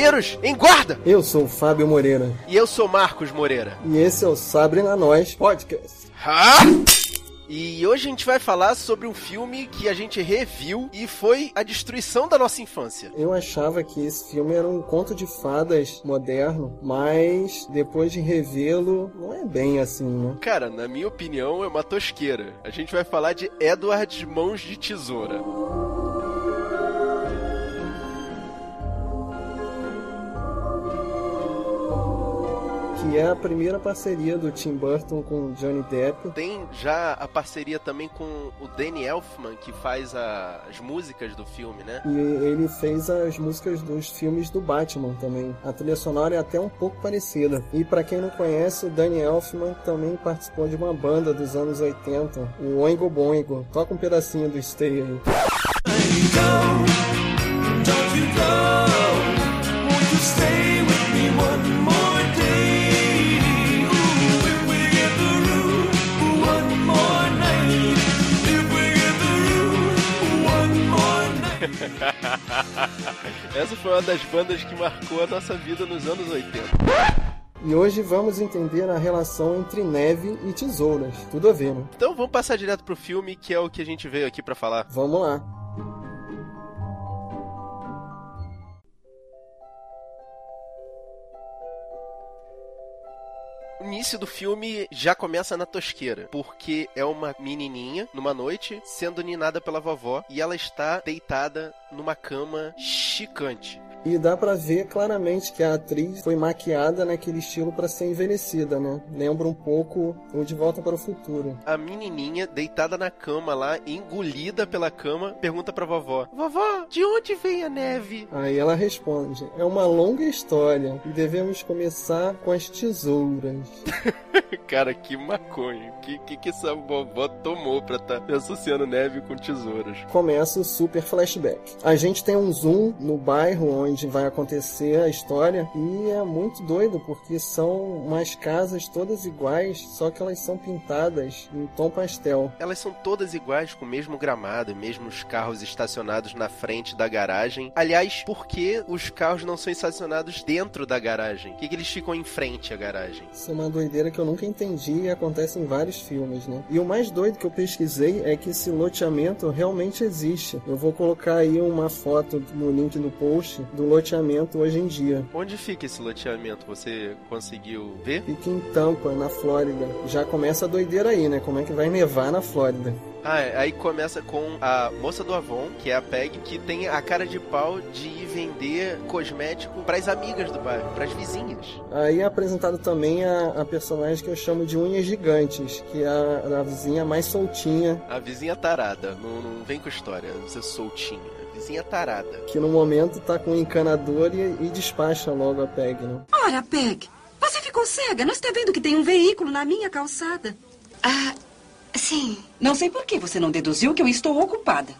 Guerreiros, em guarda! Eu sou o Fábio Moreira. E eu sou Marcos Moreira. E esse é o Sabre na Nós Podcast. Ha! E hoje a gente vai falar sobre um filme que a gente reviu e foi a destruição da nossa infância. Eu achava que esse filme era um conto de fadas moderno, mas depois de revê-lo, não é bem assim, né? Cara, na minha opinião, é uma tosqueira. A gente vai falar de Edward Mãos de Tesoura. Que é a primeira parceria do Tim Burton com Johnny Depp. Tem já a parceria também com o Danny Elfman, que faz a, as músicas do filme, né? E ele fez as músicas dos filmes do Batman também. A trilha sonora é até um pouco parecida. E para quem não conhece, o Danny Elfman também participou de uma banda dos anos 80, o Oingo Boingo. Toca um pedacinho do Stay aí. Essa foi uma das bandas que marcou a nossa vida nos anos 80. E hoje vamos entender a relação entre neve e tesouras. Tudo a ver, né? Então vamos passar direto pro filme, que é o que a gente veio aqui para falar. Vamos lá. Início do filme já começa na tosqueira, porque é uma menininha numa noite sendo ninada pela vovó e ela está deitada numa cama chicante. E dá para ver claramente que a atriz foi maquiada naquele estilo para ser envelhecida, né? Lembra um pouco o De Volta para o Futuro. A menininha deitada na cama lá, engolida pela cama, pergunta pra vovó: Vovó, de onde vem a neve? Aí ela responde: É uma longa história e devemos começar com as tesouras. Cara, que maconha. Que, que que essa vovó tomou pra tá associando neve com tesouras? Começa o super flashback. A gente tem um zoom no bairro onde vai acontecer a história e é muito doido porque são umas casas todas iguais, só que elas são pintadas em tom pastel. Elas são todas iguais, com o mesmo gramado, mesmos carros estacionados na frente da garagem. Aliás, por que os carros não são estacionados dentro da garagem? Por que, que eles ficam em frente à garagem? Isso é uma doideira que eu nunca entendi e acontece em vários filmes, né? E o mais doido que eu pesquisei é que esse loteamento realmente existe. Eu vou colocar aí uma foto no link do post do loteamento hoje em dia. Onde fica esse loteamento? Você conseguiu ver? Fica em Tampa, na Flórida. Já começa a doideira aí, né? Como é que vai nevar na Flórida? Ah, é. aí começa com a moça do Avon, que é a Peg, que tem a cara de pau de ir vender cosmético pras amigas do bairro, pras vizinhas. Aí é apresentado também a, a personagem que eu chamo de Unhas Gigantes, que é a, a vizinha mais soltinha. A vizinha tarada, não, não vem com história, você soltinha. Vizinha tarada. Que no momento tá com um encanador e, e despacha logo a Peg, né? Ora, Peg, você ficou cega. Não está vendo que tem um veículo na minha calçada? Ah, sim. Não sei por que você não deduziu que eu estou ocupada.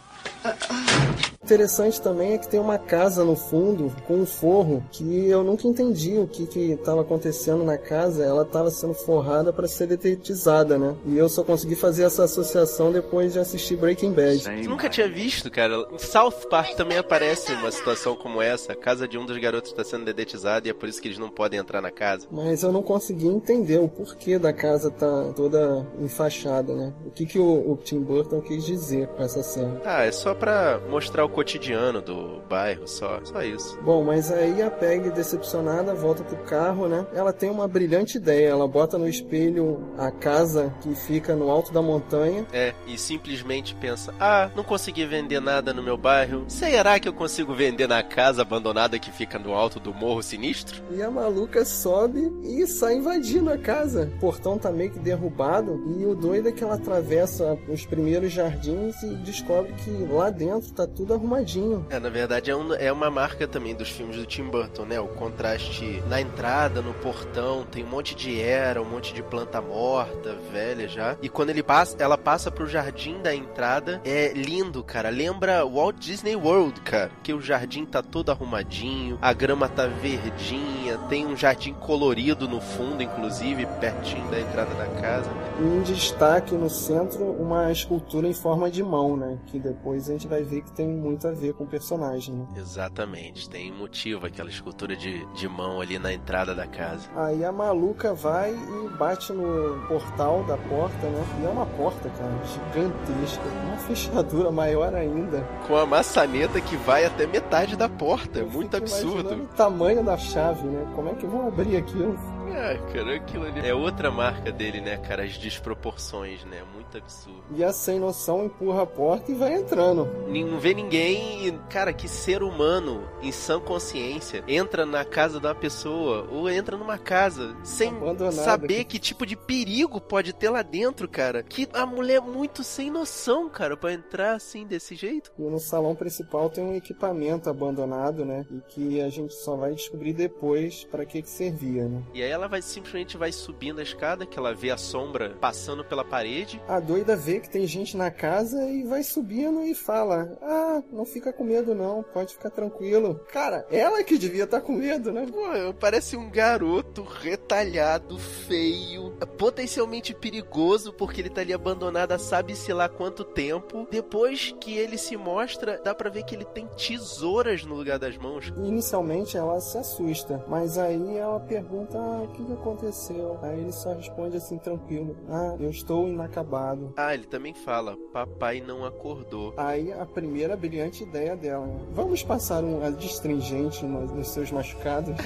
Interessante também é que tem uma casa no fundo com um forro que eu nunca entendi o que que estava acontecendo na casa. Ela estava sendo forrada para ser detetizada, né? E eu só consegui fazer essa associação depois de assistir Breaking Bad. Você nunca tinha visto, cara. Em South Park também aparece uma situação como essa. A casa de um dos garotos está sendo dedetizada e é por isso que eles não podem entrar na casa. Mas eu não consegui entender o porquê da casa tá toda enfaixada, né? O que que o, o Tim Burton quis dizer com essa cena. Ah, é só pra mostrar o cotidiano do bairro, só, só isso. Bom, mas aí a Peg, decepcionada, volta pro carro, né? Ela tem uma brilhante ideia. Ela bota no espelho a casa que fica no alto da montanha. É, e simplesmente pensa: ah, não consegui vender nada no meu bairro. Será que eu consigo vender na casa abandonada que fica no alto do morro sinistro? E a maluca sobe e sai invadindo a casa. O portão tá meio que derrubado. E o doido é que ela atravessa os primeiros jardins e descobre que lá dentro tá tudo arrumadinho. É, na verdade é, um, é uma marca também dos filmes do Tim Burton, né? O contraste na entrada, no portão, tem um monte de era, um monte de planta morta, velha já. E quando ele passa, ela passa pro jardim da entrada, é lindo, cara. Lembra Walt Disney World, cara. Que o jardim tá todo arrumadinho, a grama tá verdinha, tem um jardim colorido no fundo, inclusive, pertinho da entrada da casa. E um destaque no centro, uma escultura em forma de mão, né? Que depois a gente vai ver que tem muito a ver com o personagem. Né? Exatamente, tem motivo aquela escultura de, de mão ali na entrada da casa. Aí a maluca vai e bate no portal da porta, né? E é uma porta, cara, gigantesca, uma fechadura maior ainda. Com a maçaneta que vai até metade da porta, é muito absurdo. O tamanho da chave, né? Como é que vão abrir aquilo? É, cara, aquilo ali é outra marca dele, né, cara? As desproporções, né? Muito absurdo. E a sem noção empurra a porta e vai entrando. Não vê ninguém e, cara, que ser humano em sã consciência entra na casa da pessoa ou entra numa casa sem saber que tipo de perigo pode ter lá dentro, cara. Que a mulher é muito sem noção, cara, para entrar assim desse jeito. E no salão principal tem um equipamento abandonado, né? E que a gente só vai descobrir depois para que que servia, né? E aí ela vai simplesmente vai subindo a escada, que ela vê a sombra passando pela parede. A doida vê que tem gente na casa e vai subindo e fala: Ah, não fica com medo não, pode ficar tranquilo. Cara, ela que devia estar tá com medo, né? Pô, parece um garoto retalhado, feio, potencialmente perigoso, porque ele tá ali abandonado há sabe-se lá quanto tempo. Depois que ele se mostra, dá pra ver que ele tem tesouras no lugar das mãos. Inicialmente ela se assusta, mas aí ela pergunta: ah, que, que aconteceu? Aí ele só responde assim, tranquilo: Ah, eu estou inacabado. Ah, ele também fala: Papai não acordou. Aí a primeira brilhante ideia dela: né? Vamos passar um adstringente nos, nos seus machucados?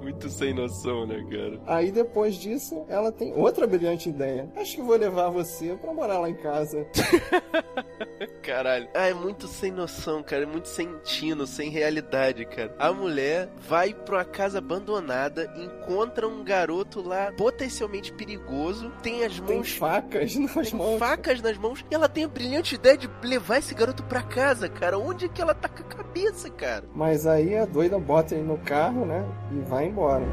Muito sem noção, né, cara? Aí depois disso, ela tem outra brilhante ideia. Acho que vou levar você pra morar lá em casa. Caralho. Ah, é muito sem noção, cara. É muito sem tino, sem realidade, cara. A mulher vai pra uma casa abandonada, encontra um garoto lá potencialmente perigoso, tem as mãos. Tem facas nas tem mãos. Facas nas mãos. E ela tem a brilhante ideia de levar esse garoto pra casa, cara. Onde é que ela tá com a cabeça, cara? Mas aí a doida bota ele no carro, né? E vai embora.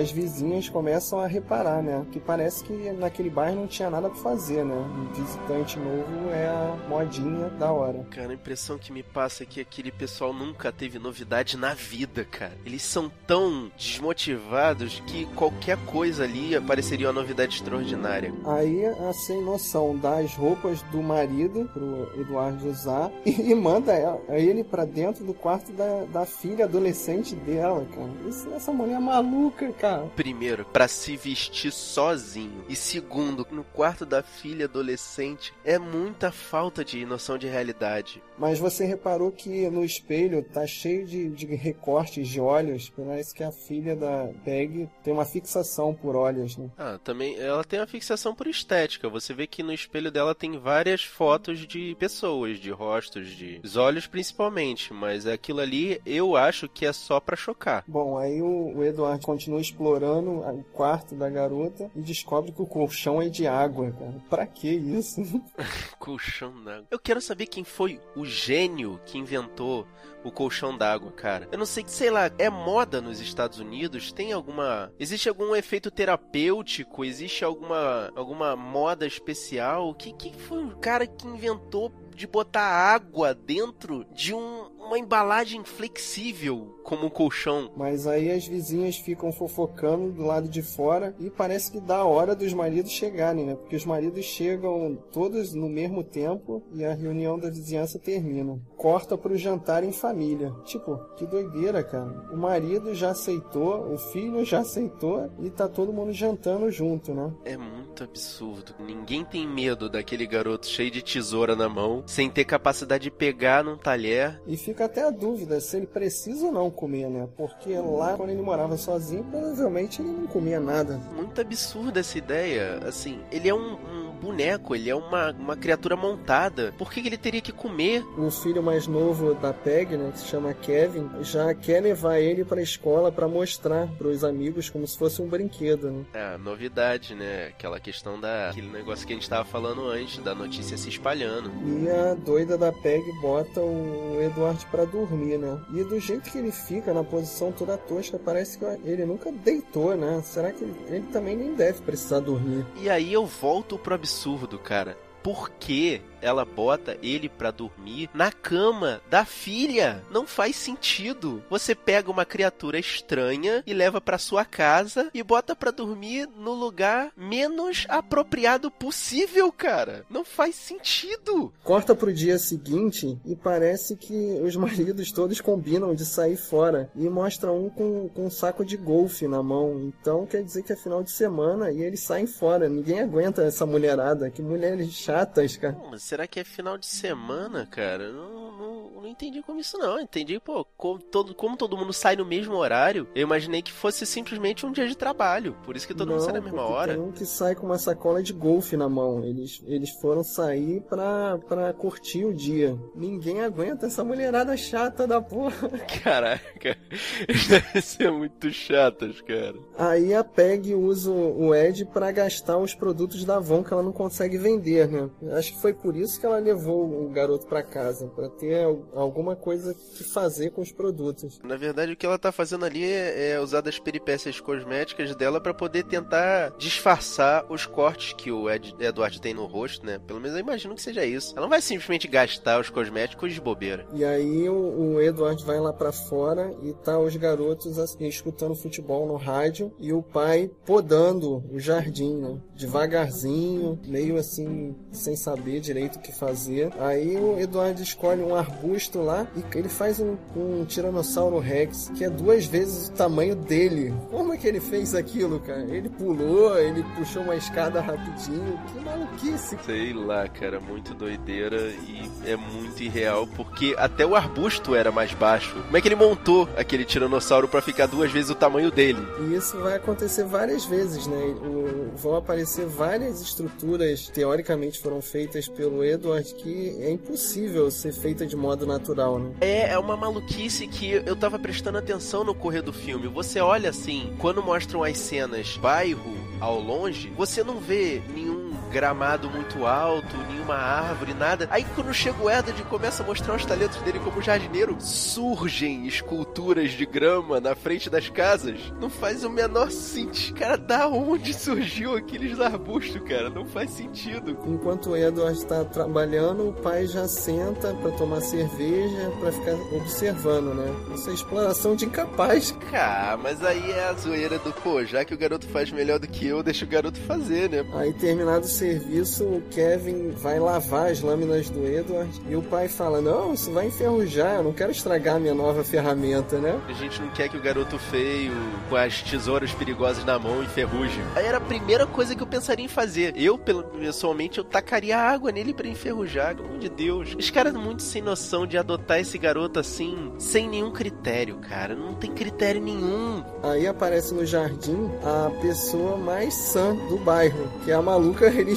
As vizinhas começam a reparar, né? Que parece que naquele bairro não tinha nada pra fazer, né? Um visitante novo é a modinha da hora. Cara, a impressão que me passa é que aquele pessoal nunca teve novidade na vida, cara. Eles são tão desmotivados que qualquer coisa ali pareceria uma novidade extraordinária. Aí a sem noção dá as roupas do marido pro Eduardo usar e, manda ele para dentro do quarto da, da filha adolescente dela, cara. Isso, essa mulher é maluca, cara. Primeiro, para se vestir sozinho. E segundo, no quarto da filha adolescente. É muita falta de noção de realidade. Mas você reparou que no espelho tá cheio de, de recortes de olhos. Parece que a filha da Peg tem uma fixação por olhos, né? Ah, também. Ela tem uma fixação por estética. Você vê que no espelho dela tem várias fotos de pessoas, de rostos, de os olhos principalmente. Mas aquilo ali eu acho que é só para chocar. Bom, aí o, o Eduardo continua explorando o quarto da garota e descobre que o colchão é de água, cara. Pra que isso? colchão d'água. Eu quero saber quem foi o gênio que inventou o colchão d'água, cara. Eu não sei, sei lá, é moda nos Estados Unidos? Tem alguma. Existe algum efeito terapêutico? Existe alguma, alguma moda especial? Que, que foi o cara que inventou de botar água dentro de um, uma embalagem flexível como um colchão. Mas aí as vizinhas ficam fofocando do lado de fora e parece que dá a hora dos maridos chegarem, né? Porque os maridos chegam todos no mesmo tempo e a reunião da vizinhança termina. Corta pro jantar em família. Tipo, que doideira, cara. O marido já aceitou, o filho já aceitou e tá todo mundo jantando junto, né? É muito absurdo. Ninguém tem medo daquele garoto cheio de tesoura na mão, sem ter capacidade de pegar num talher. E fica até a dúvida se ele precisa ou não comer, né? Porque lá, quando ele morava sozinho, provavelmente ele não comia nada. Muito absurda essa ideia. Assim, ele é um, um boneco, ele é uma, uma criatura montada. Por que, que ele teria que comer? O filho mais novo da Peg, né, que se chama Kevin, já quer levar ele pra escola para mostrar pros amigos como se fosse um brinquedo, né? É, novidade, né? Aquela questão da... aquele negócio que a gente tava falando antes, da notícia se espalhando. E a doida da Peg bota o Edward para dormir, né? E do jeito que ele fica na posição toda tosca, parece que ele nunca deitou, né? Será que ele, ele também nem deve precisar dormir? E aí eu volto pro absurdo, cara. Por que ela bota ele pra dormir na cama da filha. Não faz sentido. Você pega uma criatura estranha e leva pra sua casa e bota pra dormir no lugar menos apropriado possível, cara. Não faz sentido. Corta pro dia seguinte e parece que os maridos todos combinam de sair fora e mostra um com, com um saco de golfe na mão. Então quer dizer que é final de semana e eles saem fora. Ninguém aguenta essa mulherada. Que mulheres chatas, cara. Mas será que é final de semana, cara? Não, não, não entendi como isso não. Entendi, pô, como todo, como todo mundo sai no mesmo horário, eu imaginei que fosse simplesmente um dia de trabalho. Por isso que todo não, mundo sai na mesma hora. Tem um que sai com uma sacola de golfe na mão. Eles, eles foram sair pra, pra curtir o dia. Ninguém aguenta essa mulherada chata da porra. Caraca, deve ser muito chatas, cara. Aí a Peg usa o Ed para gastar os produtos da Avon que ela não consegue vender, né? Acho que foi por isso que ela levou o garoto para casa, para ter alguma coisa que fazer com os produtos. Na verdade, o que ela tá fazendo ali é, é usar das peripécias cosméticas dela para poder tentar disfarçar os cortes que o Ed, Edward tem no rosto, né? Pelo menos eu imagino que seja isso. Ela não vai simplesmente gastar os cosméticos de bobeira. E aí o, o Edward vai lá para fora e tá os garotos assim, escutando futebol no rádio e o pai podando o jardim, né? Devagarzinho, meio assim, sem saber direito o que fazer. Aí o Eduardo escolhe um arbusto lá e ele faz um, um Tiranossauro Rex, que é duas vezes o tamanho dele. Como é que ele fez aquilo, cara? Ele pulou, ele puxou uma escada rapidinho. Que maluquice. Sei lá, cara, muito doideira e é muito irreal, porque até o arbusto era mais baixo. Como é que ele montou aquele Tiranossauro para ficar duas vezes o tamanho dele? E isso vai acontecer várias vezes, né? O, vão aparecer várias estruturas, teoricamente foram feitas pelo Edward, que é impossível ser feita de modo natural, né? É, é uma maluquice que eu tava prestando atenção no correr do filme. Você olha assim, quando mostram as cenas bairro ao longe, você não vê nenhum gramado muito alto, nenhuma árvore, nada. Aí quando chega o Edward e começa a mostrar os talentos dele como jardineiro, surgem esculturas de grama na frente das casas. Não faz o menor sentido. Cara, da onde surgiu aqueles arbustos, cara? Não faz sentido. Enquanto o Edward está trabalhando, o pai já senta para tomar cerveja, para ficar observando, né? Isso é exploração de incapaz. Cara, mas aí é a zoeira do, pô, já que o garoto faz melhor do que eu, deixa o garoto fazer, né? Aí terminado o serviço, o Kevin vai lavar as lâminas do Edward e o pai fala: Não, isso vai enferrujar, eu não quero estragar minha nova ferramenta, né? A gente não quer que o garoto feio, com as tesouras perigosas na mão, enferruje. Aí era a primeira coisa que eu pensaria em fazer. Eu, pessoalmente, eu tacaria água nele para enferrujar, pelo amor de Deus. Os caras muito sem noção de adotar esse garoto assim, sem nenhum critério, cara. Não tem critério nenhum. Aí aparece no jardim a pessoa mais sã do bairro, que é a maluca religiosa,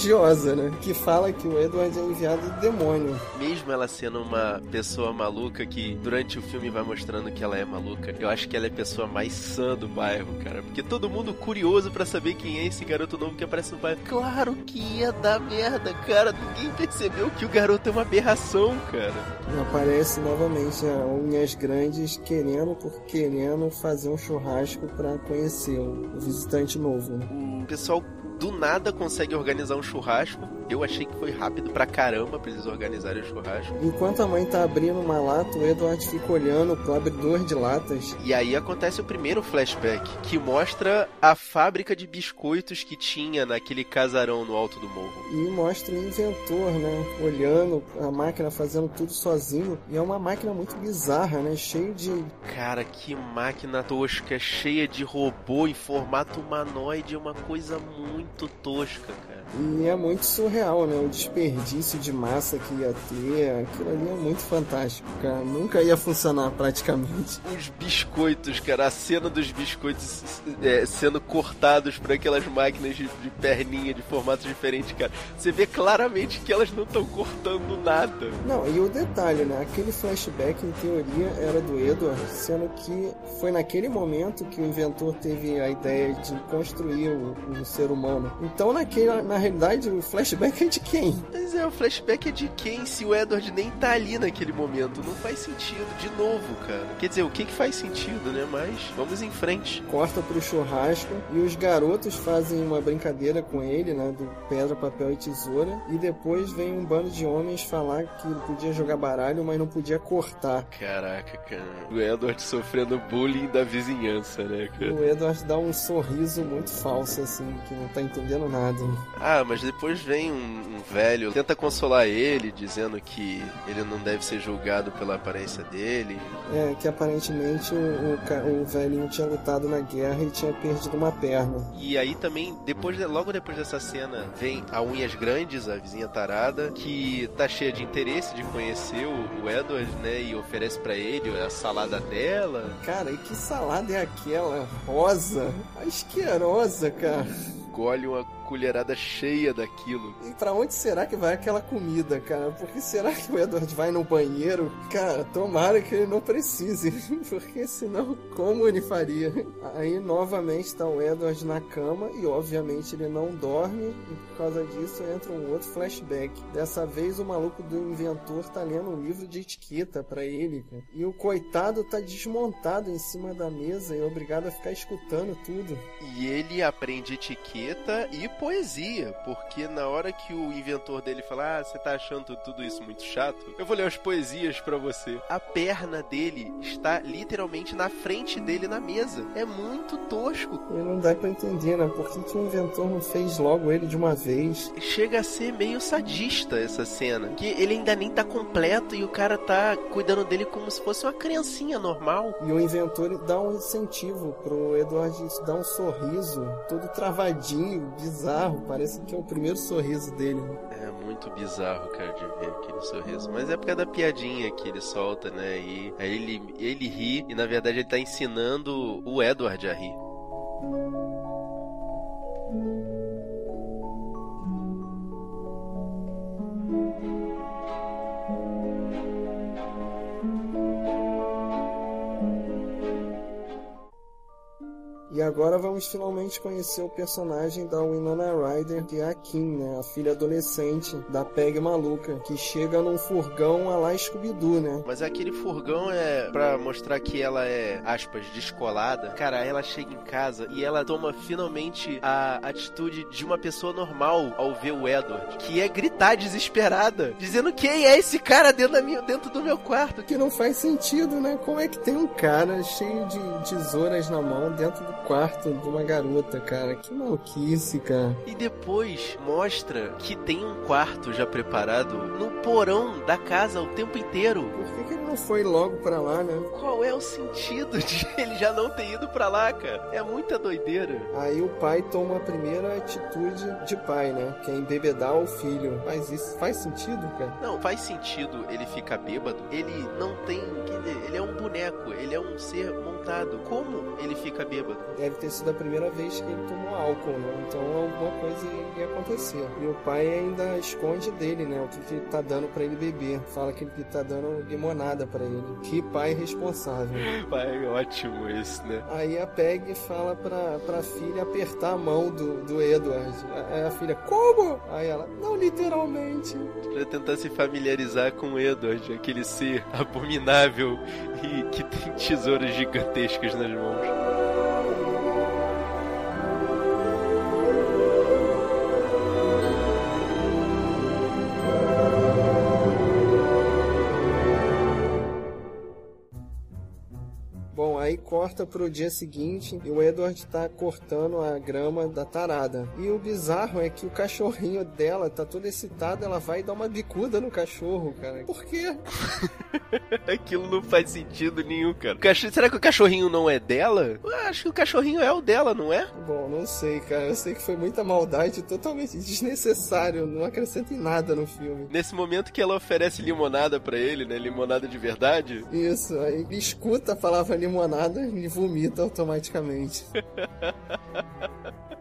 né? Que fala que o Edward é enviado do demônio. Mesmo ela sendo uma pessoa maluca que durante o filme vai mostrando que ela é maluca, eu acho que ela é a pessoa mais sã do bairro, cara. Porque todo mundo curioso para saber quem é esse garoto novo que aparece no bairro. Claro que ia dar merda, cara. Ninguém percebeu que o garoto é uma aberração, cara. E aparece novamente a Unhas Grandes querendo por querendo fazer um churrasco para conhecer o visitante novo. O pessoal do nada consegue organizar um churrasco. Eu achei que foi rápido pra caramba pra eles organizarem o churrasco. Enquanto a mãe tá abrindo uma lata, o Edward fica olhando pro abridor de latas. E aí acontece o primeiro flashback, que mostra a fábrica de biscoitos que tinha naquele casarão no alto do morro. E mostra o inventor, né? Olhando a máquina fazendo tudo sozinho. E é uma máquina muito bizarra, né? Cheio de. Cara, que máquina tosca, cheia de robô em formato humanoide, é uma coisa muito tosca, cara. E é muito surreal, né? O desperdício de massa que ia ter, aquilo ali é muito fantástico, cara. Nunca ia funcionar praticamente. Os biscoitos, cara, a cena dos biscoitos é, sendo cortados por aquelas máquinas de, de perninha de formatos diferentes, cara. Você vê claramente que elas não estão cortando nada. Não, e o detalhe, né? Aquele flashback, em teoria, era do Edward, sendo que foi naquele momento que o inventor teve a ideia de construir o, o ser humano. Então, naquele, na realidade, o flashback flashback é de quem? Mas é, o flashback é de quem se o Edward nem tá ali naquele momento? Não faz sentido, de novo, cara. Quer dizer, o que que faz sentido, né? Mas vamos em frente. Corta pro churrasco e os garotos fazem uma brincadeira com ele, né? Do pedra, papel e tesoura. E depois vem um bando de homens falar que ele podia jogar baralho, mas não podia cortar. Caraca, cara. O Edward sofrendo bullying da vizinhança, né, cara? O Edward dá um sorriso muito falso, assim, que não tá entendendo nada. Ah, mas depois vem um, um velho, tenta consolar ele, dizendo que ele não deve ser julgado pela aparência dele. É, que aparentemente o, o, o velhinho tinha lutado na guerra e tinha perdido uma perna. E aí também, depois de- logo depois dessa cena, vem a Unhas Grandes, a vizinha tarada, que tá cheia de interesse de conhecer o, o Edward, né? E oferece pra ele a salada dela. Cara, e que salada é aquela? Rosa? Asquerosa, cara. Engole uma colherada cheia daquilo. E pra onde será que vai aquela comida, cara? Porque será que o Edward vai no banheiro? Cara, tomara que ele não precise, porque senão como ele faria? Aí novamente tá o Edward na cama e obviamente ele não dorme e por causa disso entra um outro flashback. Dessa vez o maluco do inventor tá lendo um livro de etiqueta pra ele, cara. E o coitado tá desmontado em cima da mesa e é obrigado a ficar escutando tudo. E ele aprende etiqueta e poesia, porque na hora que o inventor dele fala, ah, você tá achando tudo isso muito chato? Eu vou ler as poesias pra você. A perna dele está literalmente na frente dele na mesa. É muito tosco. E não dá pra entender, né? Por que, que o inventor não fez logo ele de uma vez? Chega a ser meio sadista essa cena. Que ele ainda nem tá completo e o cara tá cuidando dele como se fosse uma criancinha normal. E o inventor dá um incentivo pro Edward dar um sorriso, todo travadinho, bizarro. Parece que é o primeiro sorriso dele. né? É muito bizarro, cara, de ver aquele sorriso. Mas é por causa da piadinha que ele solta, né? E aí ele, ele ri e na verdade ele tá ensinando o Edward a rir. E agora vamos finalmente conhecer o personagem da Winona Ryder, que é a Kim, né? A filha adolescente da Peg maluca, que chega num furgão a lá Scooby-Doo, né? Mas aquele furgão é pra mostrar que ela é, aspas, descolada. Cara, ela chega em casa e ela toma finalmente a atitude de uma pessoa normal ao ver o Edward, que é gritar desesperada, dizendo quem é esse cara dentro, da minha, dentro do meu quarto. Que não faz sentido, né? Como é que tem um cara cheio de tesouras na mão dentro do quarto de uma garota, cara? Que maluquice, cara. E depois mostra que tem um quarto já preparado no porão da casa o tempo inteiro. Por que, que ele não foi logo pra lá, né? Qual é o sentido de ele já não ter ido pra lá, cara? É muita doideira. Aí o pai toma a primeira atitude de pai, né? Que é embebedar o filho. Mas isso faz sentido, cara? Não, faz sentido ele ficar bêbado. Ele não tem. Ele é um boneco, ele é um ser montado. Como ele fica bêbado? Deve ter sido a primeira vez que ele tomou álcool, né? Então alguma coisa ia acontecer. E o pai ainda esconde dele, né? O que, que ele tá dando pra ele beber. Fala que ele tá dando limonada pra ele. Que pai responsável. Pai, ótimo esse, né? Aí a Peg fala pra, pra filha apertar a mão do, do Edward. Aí a filha, como? Aí ela, não literalmente. Pra tentar se familiarizar com o Edward, aquele ser abominável e que tem tesouras gigantescas nas mãos. Corta pro dia seguinte e o Edward tá cortando a grama da tarada. E o bizarro é que o cachorrinho dela tá todo excitado, ela vai dar uma bicuda no cachorro, cara. Por quê? Aquilo não faz sentido nenhum, cara. O cachorro- Será que o cachorrinho não é dela? Eu acho que o cachorrinho é o dela, não é? Bom, não sei, cara. Eu sei que foi muita maldade, totalmente desnecessário. Não acrescenta em nada no filme. Nesse momento que ela oferece limonada pra ele, né? Limonada de verdade. Isso, aí ele escuta a palavra limonada e vomita automaticamente.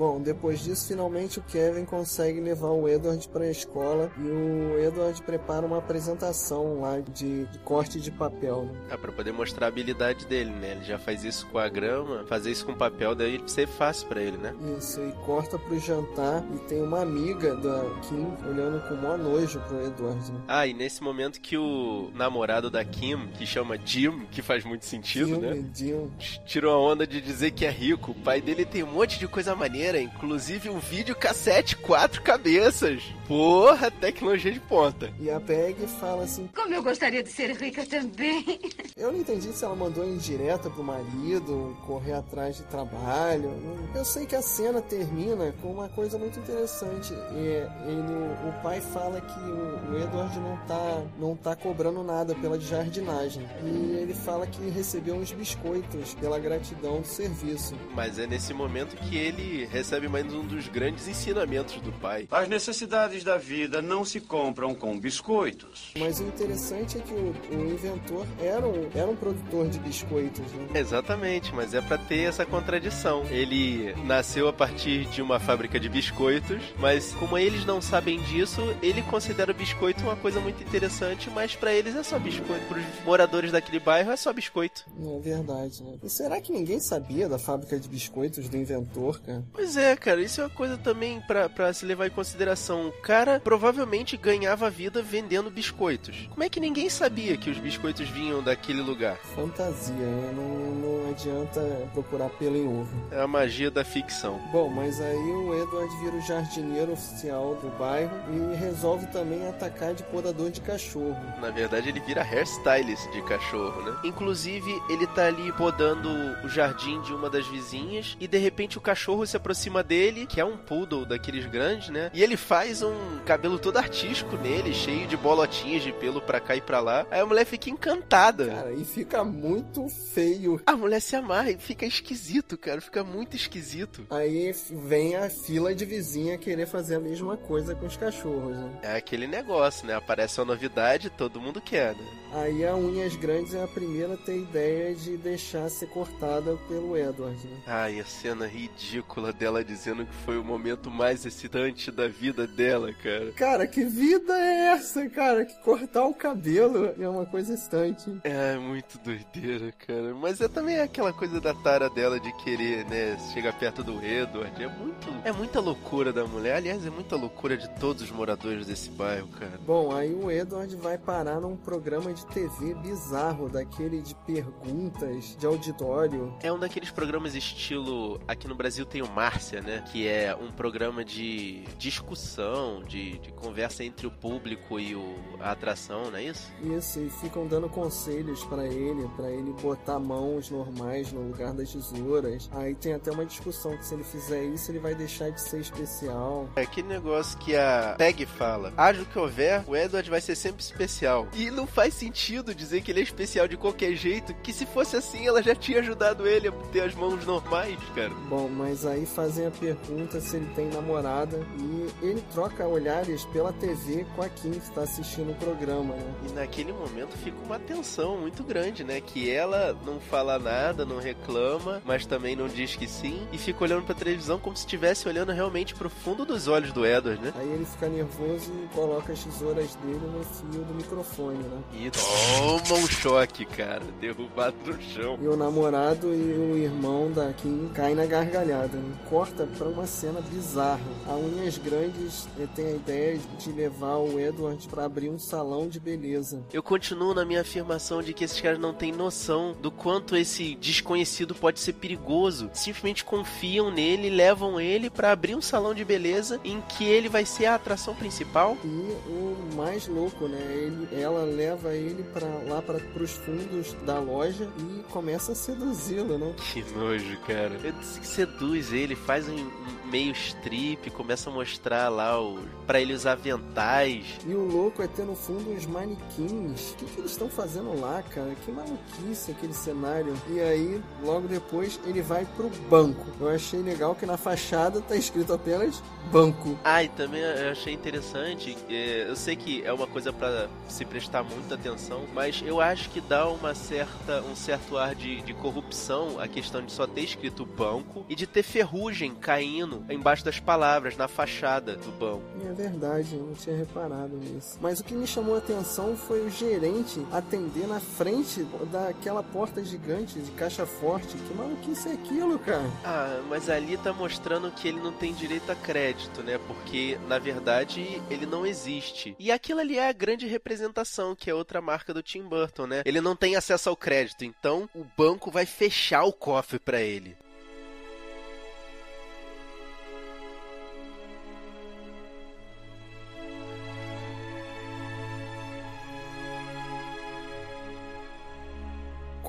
Bom, depois disso, finalmente o Kevin consegue levar o Edward para a escola e o Edward prepara uma apresentação lá de, de corte de papel. Né? É pra poder mostrar a habilidade dele, né? Ele já faz isso com a grama, fazer isso com papel, daí ser fácil para ele, né? Isso, e corta pro jantar e tem uma amiga da Kim olhando com maior nojo pro Edward. Né? Ah, e nesse momento que o namorado da Kim, que chama Jim, que faz muito sentido, Jim, né? Jim. Tirou a onda de dizer que é rico. O pai dele tem um monte de coisa maneira, inclusive um vídeo cassete quatro cabeças. Porra, tecnologia de ponta. E a Peg fala assim: Como eu gostaria de ser rica também. Eu não entendi se ela mandou indireta pro marido, correr atrás de trabalho. Eu sei que a cena termina com uma coisa muito interessante. E ele, o pai fala que o, o Edward não tá, não tá cobrando nada pela jardinagem. E ele fala que recebeu uns biscoitos pela gratidão do serviço. Mas é nesse momento que ele recebe mais um dos grandes ensinamentos do pai. As necessidades da vida não se compram com biscoitos. Mas o interessante é que o, o inventor era um, era um produtor de biscoitos, né? Exatamente, mas é pra ter essa contradição. Ele nasceu a partir de uma fábrica de biscoitos, mas como eles não sabem disso, ele considera o biscoito uma coisa muito interessante, mas pra eles é só biscoito. Pros moradores daquele bairro é só biscoito. É verdade, né? E será que ninguém sabia da fábrica de biscoitos do inventor, cara? Pois é, cara, isso é uma coisa também pra, pra se levar em consideração. O cara provavelmente ganhava vida vendendo biscoitos. Como é que ninguém sabia que os biscoitos vinham daquele lugar? Fantasia, né? Não, não adianta procurar pelo em ovo. É a magia da ficção. Bom, mas aí o Edward vira o jardineiro oficial do bairro e resolve também atacar de podador de cachorro. Na verdade, ele vira hairstylist de cachorro, né? Inclusive, ele tá ali podando o jardim de uma das vizinhas e de repente o cachorro se aproxima dele, que é um poodle daqueles grandes, né? E ele faz um cabelo todo artístico nele, cheio de bolotinhas de pelo pra cá e pra lá. Aí a mulher fica encantada. Cara, e fica muito feio. A mulher se amarra e fica esquisito, cara. Fica muito esquisito. Aí vem a fila de vizinha querer fazer a mesma coisa com os cachorros, né? É aquele negócio, né? Aparece uma novidade, todo mundo quer, né? Aí a Unhas Grandes é a primeira a ter ideia de deixar ser cortada pelo Edward, né? Ai, a cena ridícula dela dizendo que foi o momento mais excitante da vida dela, cara. Cara, que vida é essa, cara? Que cortar o cabelo é uma coisa estante. É muito doideira, cara. Mas é também aquela coisa da tara dela de querer, né, chegar perto do Edward. É muito, é muita loucura da mulher. Aliás, é muita loucura de todos moradores desse bairro, cara. Bom, aí o Edward vai parar num programa de TV bizarro, daquele de perguntas, de auditório. É um daqueles programas estilo. Aqui no Brasil tem o Márcia, né? Que é um programa de discussão, de, de conversa entre o público e o, a atração, não é isso? Isso, e ficam dando conselhos pra ele, pra ele botar mãos normais no lugar das tesouras. Aí tem até uma discussão que se ele fizer isso, ele vai deixar de ser especial. É aquele negócio que a Peg fala: haja o que houver, o Edward vai ser sempre especial. E não faz sentido dizer que ele é especial de qualquer jeito, que se fosse assim, ela já tinha ajudado ele a ter as mãos normais, cara. Bom, mas aí fazem a pergunta se ele tem namorada e ele troca olhares pela TV com a Kim que está assistindo o programa, né? E naquele momento fica uma tensão muito grande, né? Que ela não fala nada, não reclama, mas também não diz que sim, e fica olhando pra televisão como se estivesse olhando realmente pro fundo dos olhos do Edward, né? Aí ele fica nervoso e coloca as tesouras dele no fio do microfone, né? E toma um choque, cara. Derrubado no chão. E o namorado e o irmão da Kim caem na gargalhada. Né? Corta pra uma cena bizarra. A Unhas Grandes eh, tem a ideia de levar o Edward pra abrir um salão de beleza. Eu continuo na minha afirmação de que esses caras não têm noção do quanto esse desconhecido pode ser perigoso. Simplesmente confiam nele, levam ele pra abrir um salão de beleza em que ele vai ser a atração principal. E o mais louco, né? Ele, ela leva ele para lá para pros fundos da loja e começa a seduzi-lo, né? Que nojo, cara. Ele seduz ele, faz um, um meio strip, começa a mostrar lá o, para ele usar aventais. E o louco é ter no fundo uns manequins. O que, que eles estão fazendo lá, cara? Que maluquice aquele cenário. E aí, logo depois, ele vai pro banco. Eu achei legal que na fachada tá escrito apenas banco. Ah, e também eu achei interessante. É, eu sei que é uma coisa para se prestar muita atenção, mas eu acho que dá uma certa, um certo ar de, de corrupção a questão de só ter escrito banco e de ter ferrugem caindo embaixo das palavras, na fachada do banco. É verdade, eu não tinha reparado nisso. Mas o que me chamou a atenção foi o gerente atender na frente daquela porta gigante de caixa forte. Que maluquice é aquilo, cara? Ah, mas ali tá mostrando que ele não tem direito a crédito, né? Porque, na verdade, ele não existe. E aquilo ali é a grande representação, que é outra marca do Tim Burton, né? Ele não tem acesso ao crédito, então o banco vai fechar o cofre para ele.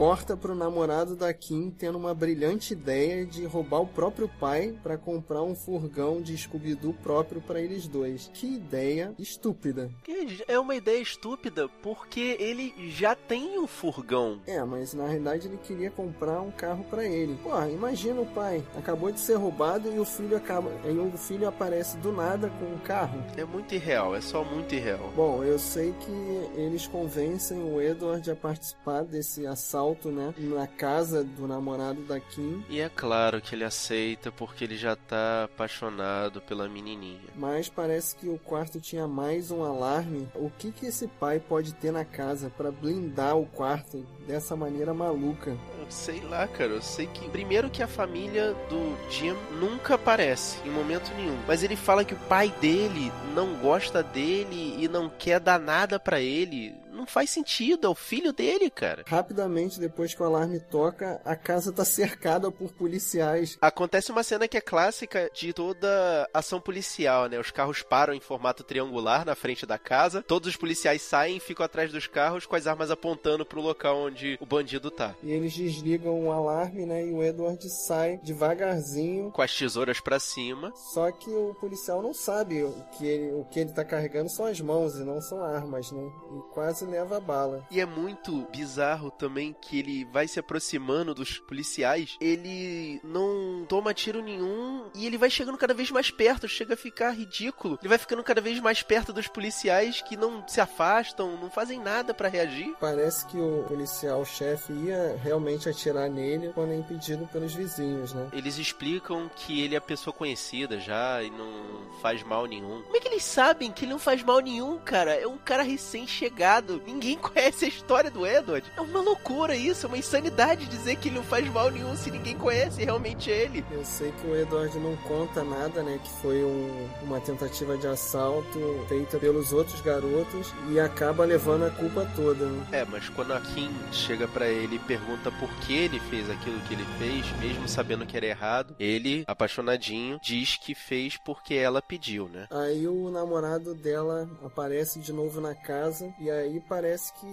Corta pro namorado da Kim tendo uma brilhante ideia de roubar o próprio pai para comprar um furgão de Scooby-Doo próprio para eles dois. Que ideia estúpida. É uma ideia estúpida porque ele já tem um furgão. É, mas na realidade ele queria comprar um carro para ele. Pô, imagina o pai, acabou de ser roubado e o filho acaba, e o filho aparece do nada com um carro. É muito irreal, é só muito irreal. Bom, eu sei que eles convencem o Edward a participar desse assalto né? Na casa do namorado da Kim. E é claro que ele aceita porque ele já tá apaixonado pela menininha. Mas parece que o quarto tinha mais um alarme. O que que esse pai pode ter na casa para blindar o quarto dessa maneira maluca? sei lá, cara. Eu sei que. Primeiro que a família do Jim nunca aparece, em momento nenhum. Mas ele fala que o pai dele não gosta dele e não quer dar nada para ele não faz sentido, é o filho dele, cara. Rapidamente, depois que o alarme toca, a casa tá cercada por policiais. Acontece uma cena que é clássica de toda ação policial, né? Os carros param em formato triangular na frente da casa, todos os policiais saem e ficam atrás dos carros com as armas apontando pro local onde o bandido tá. E eles desligam o alarme, né? E o Edward sai devagarzinho. Com as tesouras para cima. Só que o policial não sabe o que ele, o que ele tá carregando são as mãos e não são armas, né? E quase a bala. E é muito bizarro também que ele vai se aproximando dos policiais, ele não toma tiro nenhum e ele vai chegando cada vez mais perto, chega a ficar ridículo. Ele vai ficando cada vez mais perto dos policiais que não se afastam, não fazem nada para reagir. Parece que o policial chefe ia realmente atirar nele quando é impedido pelos vizinhos, né? Eles explicam que ele é pessoa conhecida já e não faz mal nenhum. Como é que eles sabem que ele não faz mal nenhum, cara? É um cara recém-chegado Ninguém conhece a história do Edward. É uma loucura isso, é uma insanidade dizer que ele não faz mal nenhum se ninguém conhece realmente ele. Eu sei que o Edward não conta nada, né? Que foi um, uma tentativa de assalto feita pelos outros garotos e acaba levando a culpa toda. Né? É, mas quando a Kim chega para ele e pergunta por que ele fez aquilo que ele fez, mesmo sabendo que era errado, ele, apaixonadinho, diz que fez porque ela pediu, né? Aí o namorado dela aparece de novo na casa e aí parece que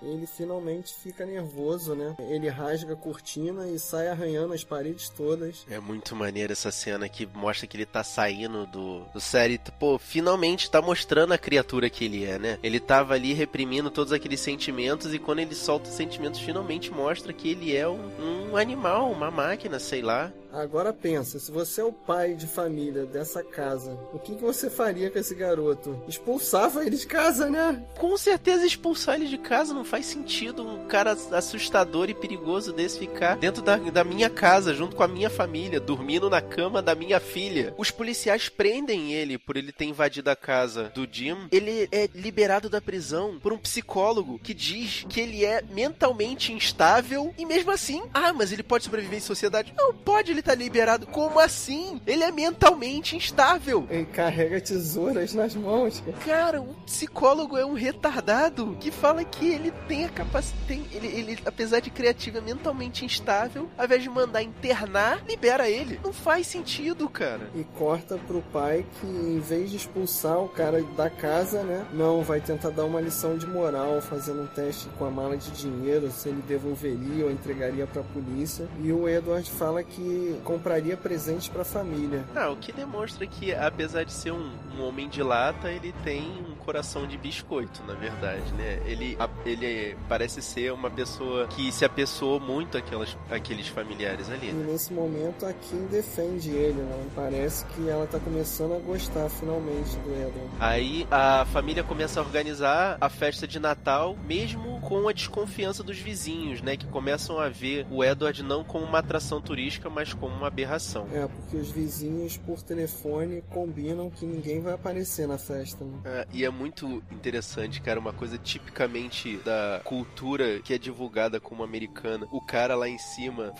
ele finalmente fica nervoso, né? Ele rasga a cortina e sai arranhando as paredes todas. É muito maneiro essa cena que mostra que ele tá saindo do, do série. Pô, finalmente tá mostrando a criatura que ele é, né? Ele tava ali reprimindo todos aqueles sentimentos e quando ele solta os sentimentos, finalmente mostra que ele é um, um animal, uma máquina, sei lá. Agora pensa, se você é o pai de família dessa casa, o que, que você faria com esse garoto? Expulsava ele de casa, né? Com certeza expulsar ele de casa não faz sentido um cara assustador e perigoso desse ficar dentro da, da minha casa, junto com a minha família, dormindo na cama da minha filha. Os policiais prendem ele por ele ter invadido a casa do Jim. Ele é liberado da prisão por um psicólogo que diz que ele é mentalmente instável e mesmo assim, ah, mas ele pode sobreviver em sociedade. Não, pode, ele tá liberado. Como assim? Ele é mentalmente instável. Ele carrega tesouras nas mãos. Cara, o psicólogo é um retardado que fala que ele tem a capacidade. Ele, ele, apesar de criativo, é mentalmente instável. Ao invés de mandar internar, libera ele. Não faz sentido, cara. E corta pro pai que, em vez de expulsar o cara da casa, né? Não, vai tentar dar uma lição de moral, fazendo um teste com a mala de dinheiro, se ele devolveria ou entregaria pra polícia. E o Edward fala que compraria presentes para a família. Ah, o que demonstra que, apesar de ser um, um, homem de lata, ele tem um coração de biscoito, na verdade, né? Ele, ele parece ser uma pessoa que se apessoou muito aquelas, aqueles familiares ali. E nesse momento a Kim defende ele, né? Parece que ela tá começando a gostar finalmente do Edward. Aí a família começa a organizar a festa de Natal, mesmo com a desconfiança dos vizinhos, né? Que começam a ver o Edward não como uma atração turística, mas como uma aberração. É, porque os vizinhos por telefone combinam que ninguém vai aparecer na festa. Né? É, e é muito interessante, cara, uma coisa tipicamente da cultura que é divulgada como americana. O cara lá em cima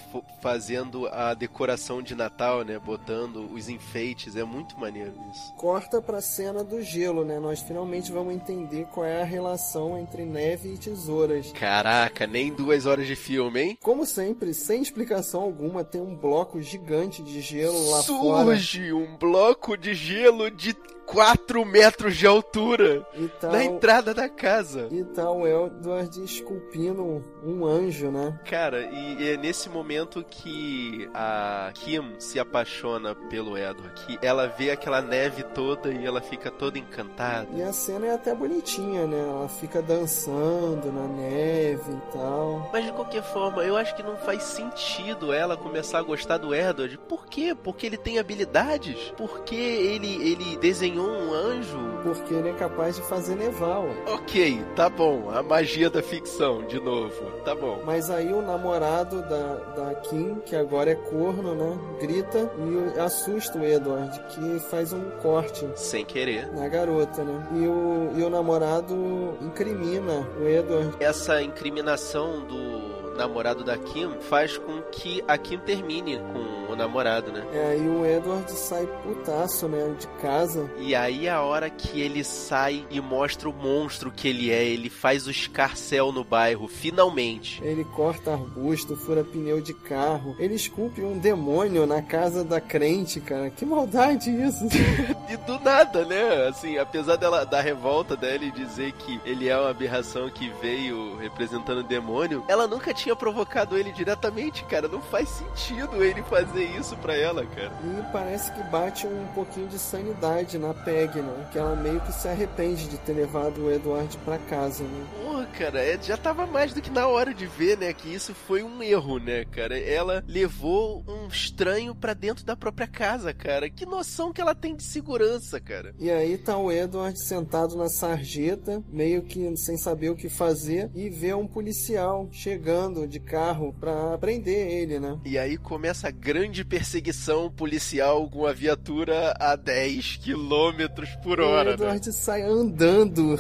fazendo a decoração de Natal, né? Botando os enfeites, é muito maneiro isso. Corta pra cena do gelo, né? Nós finalmente vamos entender qual é a relação entre neve e tesouras. Caraca, nem duas horas de filme, hein? Como sempre, sem explicação alguma, tem um bloco gigante de gelo lá Surge fora. Surge um bloco de gelo de 4 metros de altura tá na entrada da casa. E tá o Edward esculpindo um anjo, né? Cara, e é nesse momento que a Kim se apaixona pelo Edward, que ela vê aquela neve toda e ela fica toda encantada. E a cena é até bonitinha, né? Ela fica dançando na neve e tal. Mas de qualquer forma, eu acho que não faz sentido ela começar a gostar do Edward. Por quê? Porque ele tem habilidades? Porque ele, ele desenhou um anjo. Porque ele é capaz de fazer nevar. Ok, tá bom. A magia da ficção, de novo. Tá bom. Mas aí o namorado da, da Kim, que agora é corno, né? Grita e assusta o Edward, que faz um corte. Sem querer. Na garota, né? E o, e o namorado incrimina o Edward. Essa incriminação do namorado da Kim faz com que a Kim termine com o namorado, né? É, aí o Edward sai putaço, né, de casa. E aí a hora que ele sai e mostra o monstro que ele é, ele faz o escarcel no bairro, finalmente. Ele corta arbusto, fura pneu de carro, ele esculpe um demônio na casa da crente, cara. Que maldade isso! e do nada, né? Assim, apesar dela da revolta dela e dizer que ele é uma aberração que veio representando o demônio, ela nunca tinha tinha provocado ele diretamente, cara. Não faz sentido ele fazer isso pra ela, cara. E parece que bate um pouquinho de sanidade na Peg, né? Que ela meio que se arrepende de ter levado o Edward pra casa, né? Porra, cara, é, já tava mais do que na hora de ver, né? Que isso foi um erro, né, cara? Ela levou um estranho pra dentro da própria casa, cara. Que noção que ela tem de segurança, cara. E aí tá o Edward sentado na sarjeta, meio que sem saber o que fazer, e vê um policial chegando de carro para prender ele, né? E aí começa a grande perseguição policial com a viatura a 10 km por hora. O Edward né? sai andando.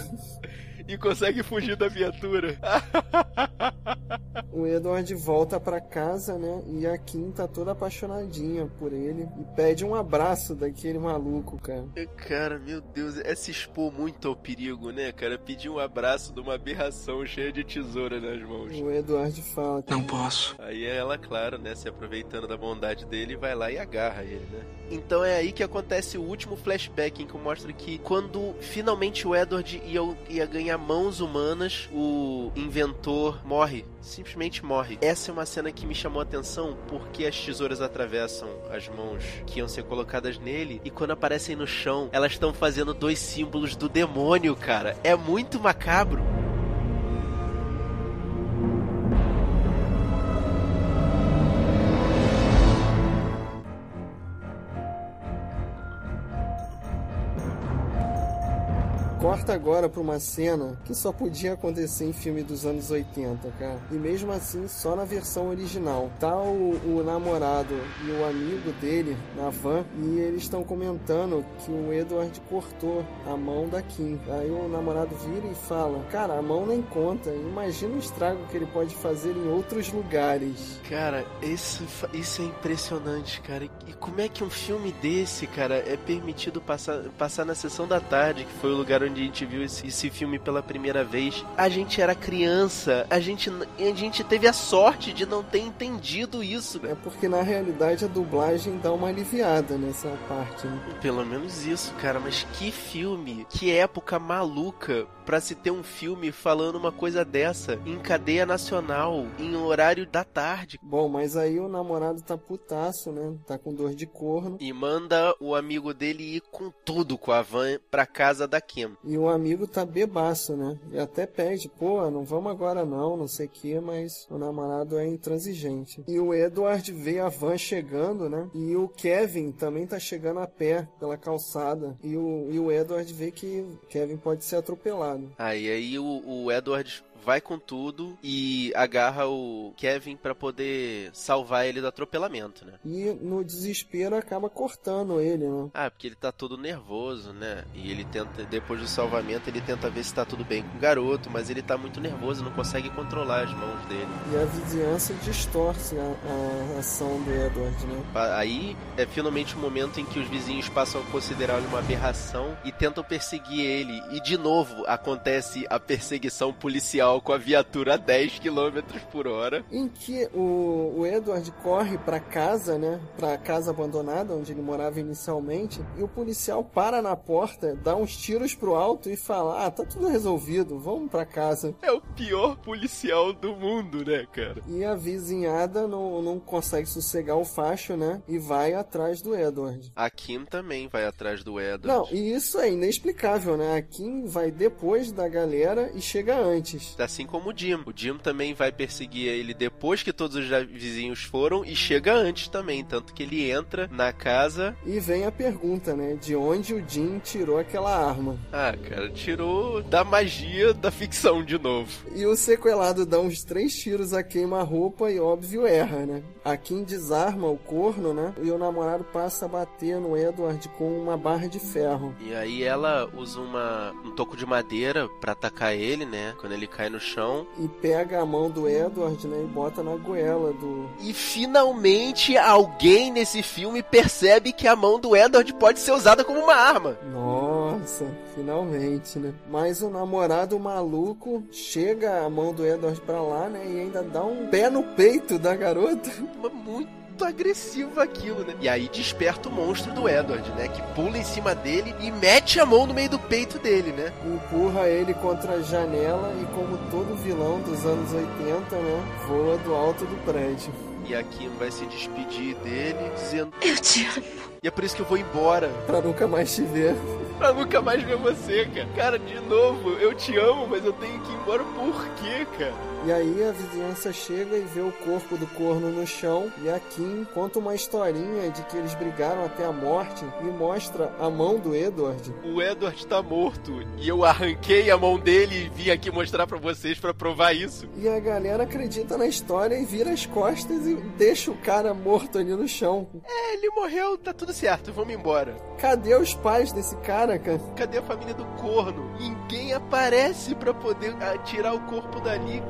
E consegue fugir da viatura. o Edward volta para casa, né? E a Kim tá toda apaixonadinha por ele e pede um abraço daquele maluco, cara. Cara, meu Deus, é se expor muito ao perigo, né, cara? Pedir um abraço de uma aberração cheia de tesoura nas mãos. O Edward fala: Não posso. Aí ela, claro, né, se aproveitando da bondade dele, vai lá e agarra ele, né? Então é aí que acontece o último flashback em que mostra que quando finalmente o Edward ia, ia ganhar mãos humanas, o inventor morre. Simplesmente morre. Essa é uma cena que me chamou a atenção porque as tesouras atravessam as mãos que iam ser colocadas nele e quando aparecem no chão, elas estão fazendo dois símbolos do demônio, cara. É muito macabro. Corta agora pra uma cena que só podia acontecer em filme dos anos 80, cara. E mesmo assim, só na versão original. Tá o, o namorado e o amigo dele na van e eles estão comentando que o Edward cortou a mão da Kim. Aí o namorado vira e fala: Cara, a mão nem conta. Imagina o estrago que ele pode fazer em outros lugares. Cara, isso, isso é impressionante, cara. E como é que um filme desse, cara, é permitido passar, passar na sessão da tarde, que foi o lugar onde quando a gente viu esse, esse filme pela primeira vez, a gente era criança, a gente, a gente teve a sorte de não ter entendido isso. É porque na realidade a dublagem dá uma aliviada nessa parte. Né? Pelo menos isso, cara, mas que filme, que época maluca pra se ter um filme falando uma coisa dessa em cadeia nacional, em horário da tarde. Bom, mas aí o namorado tá putaço, né? Tá com dor de corno. E manda o amigo dele ir com tudo com a van pra casa da Kim. E o amigo tá bebaço, né? E até pede, pô, não vamos agora não, não sei o que, mas o namorado é intransigente. E o Edward vê a van chegando, né? E o Kevin também tá chegando a pé pela calçada. E o, e o Edward vê que Kevin pode ser atropelado. Aí aí o, o Edward vai com tudo e agarra o Kevin para poder salvar ele do atropelamento, né? E no desespero acaba cortando ele, né? Ah, porque ele tá todo nervoso, né? E ele tenta, depois do salvamento, ele tenta ver se tá tudo bem com o garoto, mas ele tá muito nervoso, não consegue controlar as mãos dele. E a vizinhança distorce a, a ação do Edward, né? Aí é finalmente o momento em que os vizinhos passam a considerar ele uma aberração e tentam perseguir ele. E de novo acontece a perseguição policial com a viatura a 10 km por hora. Em que o, o Edward corre para casa, né? Pra casa abandonada, onde ele morava inicialmente, e o policial para na porta, dá uns tiros pro alto e fala: Ah, tá tudo resolvido, vamos para casa. É o pior policial do mundo, né, cara? E a vizinhada não, não consegue sossegar o facho, né? E vai atrás do Edward. A Kim também vai atrás do Edward. Não, e isso é inexplicável, né? A Kim vai depois da galera e chega antes. Assim como o Jim. O Jim também vai perseguir ele depois que todos os vizinhos foram e chega antes também. Tanto que ele entra na casa. E vem a pergunta, né? De onde o Jim tirou aquela arma? Ah, cara, tirou da magia da ficção de novo. E o sequelado dá uns três tiros a queima-roupa e, óbvio, erra, né? A Kim desarma o corno, né? E o namorado passa a bater no Edward com uma barra de ferro. E aí ela usa uma, um toco de madeira para atacar ele, né? Quando ele cai no chão. E pega a mão do Edward, né? E bota na goela do. E finalmente alguém nesse filme percebe que a mão do Edward pode ser usada como uma arma. Nossa, finalmente, né? Mas o namorado maluco chega a mão do Edward pra lá, né? E ainda dá um pé no peito da garota. Muito muito agressivo aquilo, né? E aí desperta o monstro do Edward, né? Que pula em cima dele e mete a mão no meio do peito dele, né? Empurra ele contra a janela e, como todo vilão dos anos 80, né? Voa do alto do prédio. E a Kim vai se despedir dele, dizendo: Eu te amo. E é por isso que eu vou embora. Pra nunca mais te ver. pra nunca mais ver você, cara. Cara, de novo, eu te amo, mas eu tenho que ir embora por quê, cara? E aí a vizinhança chega e vê o corpo do corno no chão e a Kim conta uma historinha de que eles brigaram até a morte e mostra a mão do Edward. O Edward tá morto e eu arranquei a mão dele e vim aqui mostrar para vocês para provar isso. E a galera acredita na história e vira as costas e deixa o cara morto ali no chão. É, ele morreu, tá tudo certo, vamos embora. Cadê os pais desse cara, cara? Cadê a família do corno? Ninguém aparece para poder tirar o corpo dali.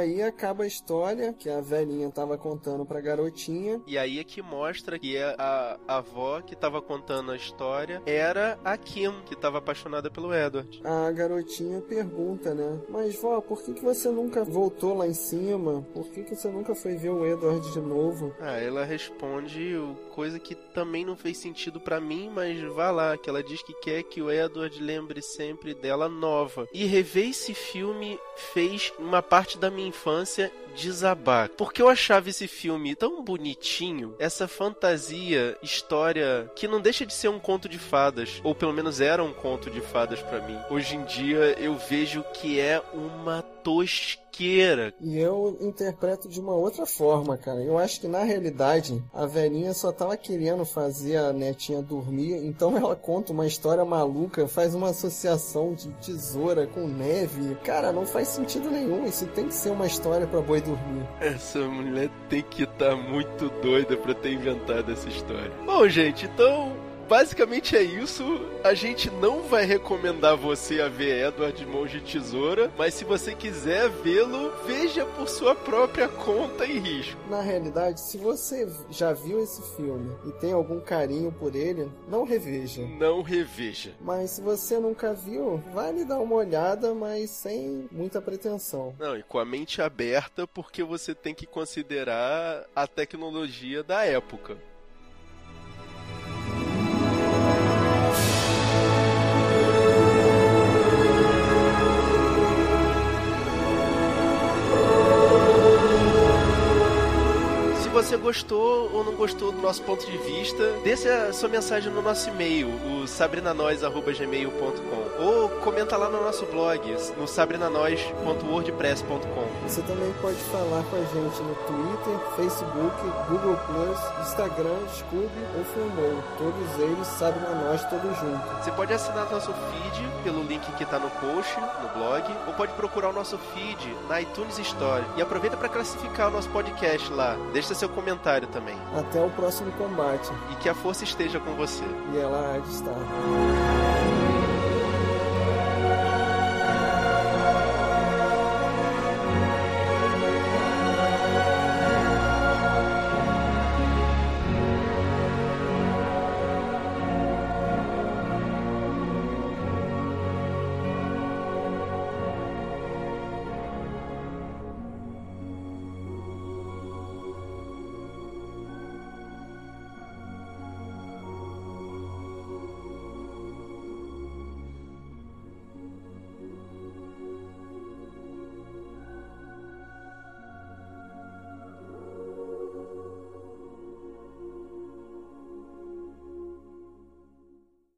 Aí acaba a história que a velhinha tava contando pra garotinha. E aí é que mostra que a, a avó que tava contando a história era a Kim, que tava apaixonada pelo Edward. A garotinha pergunta, né? Mas vó, por que, que você nunca voltou lá em cima? Por que, que você nunca foi ver o Edward de novo? Ah, ela responde coisa que também não fez sentido para mim, mas vá lá, que ela diz que quer que o Edward lembre sempre dela nova. E rever esse filme fez uma parte parte da minha infância desabar. Porque eu achava esse filme tão bonitinho, essa fantasia, história que não deixa de ser um conto de fadas, ou pelo menos era um conto de fadas para mim. Hoje em dia eu vejo que é uma tosqueira e eu interpreto de uma outra forma, cara. Eu acho que na realidade a velhinha só tava querendo fazer a netinha dormir, então ela conta uma história maluca, faz uma associação de tesoura com neve. Cara, não faz sentido nenhum. Isso tem que ser uma história para boi vai dormir. Essa mulher tem que estar tá muito doida para ter inventado essa história. Bom, gente, então basicamente é isso. A gente não vai recomendar você a ver Edward Mãos de Tesoura, mas se você quiser vê-lo, veja por sua própria conta e risco. Na realidade, se você já viu esse filme e tem algum carinho por ele, não reveja. Não reveja. Mas se você nunca viu, vale dar uma olhada, mas sem muita pretensão. Não, e com a mente aberta, porque você tem que considerar a tecnologia da época. Você gostou ou não gostou do nosso ponto de vista, deixe a sua mensagem no nosso e-mail, o sabrinanois.gmail.com ou comenta lá no nosso blog, no sabrinanois.wordpress.com Você também pode falar com a gente no Twitter, Facebook, Google+, Instagram, Scoob ou Filmou. Todos eles Sabrina Nós, todos juntos. Você pode assinar nosso feed pelo link que está no post, no blog, ou pode procurar o nosso feed na iTunes Store. E aproveita para classificar o nosso podcast lá. Deixa seu comentário também. Até o próximo combate. E que a força esteja com você. E ela há de estar.